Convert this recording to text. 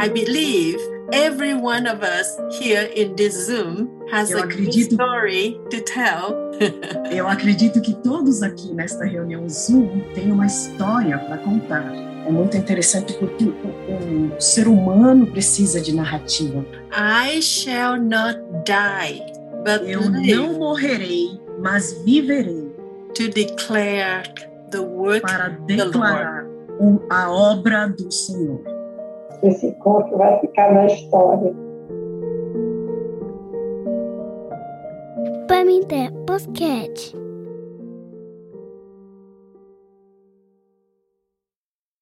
I believe every one of us here in this Zoom has Eu a acredito- story to tell. Eu acredito que todos aqui nesta reunião Zoom têm uma história para contar. É muito interessante porque o, o ser humano precisa de narrativa. I shall not die, but Eu live não morrerei, mas viverei to declare the work para declarar o- a obra do Senhor. Esse encontro vai ficar na história. Pamité Podcast.